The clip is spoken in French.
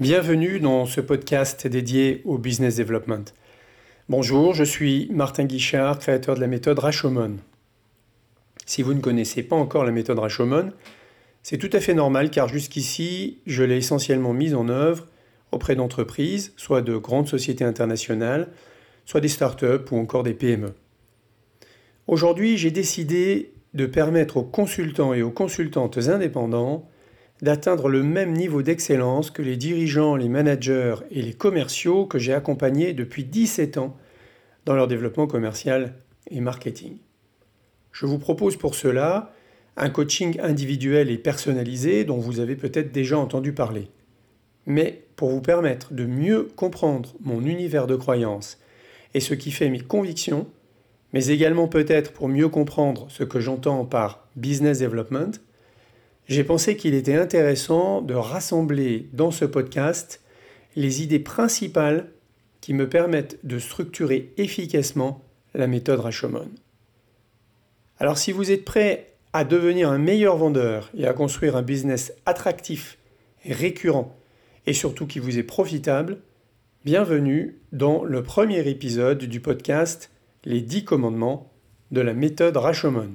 Bienvenue dans ce podcast dédié au business development. Bonjour, je suis Martin Guichard, créateur de la méthode Rashomon. Si vous ne connaissez pas encore la méthode Rashomon, c'est tout à fait normal car jusqu'ici, je l'ai essentiellement mise en œuvre auprès d'entreprises, soit de grandes sociétés internationales, soit des startups ou encore des PME. Aujourd'hui, j'ai décidé de permettre aux consultants et aux consultantes indépendants d'atteindre le même niveau d'excellence que les dirigeants, les managers et les commerciaux que j'ai accompagnés depuis 17 ans dans leur développement commercial et marketing. Je vous propose pour cela un coaching individuel et personnalisé dont vous avez peut-être déjà entendu parler. Mais pour vous permettre de mieux comprendre mon univers de croyances et ce qui fait mes convictions, mais également peut-être pour mieux comprendre ce que j'entends par business development, j'ai pensé qu'il était intéressant de rassembler dans ce podcast les idées principales qui me permettent de structurer efficacement la méthode Rashomon. Alors si vous êtes prêt à devenir un meilleur vendeur et à construire un business attractif récurrent et surtout qui vous est profitable, bienvenue dans le premier épisode du podcast Les 10 commandements de la méthode Rashomon.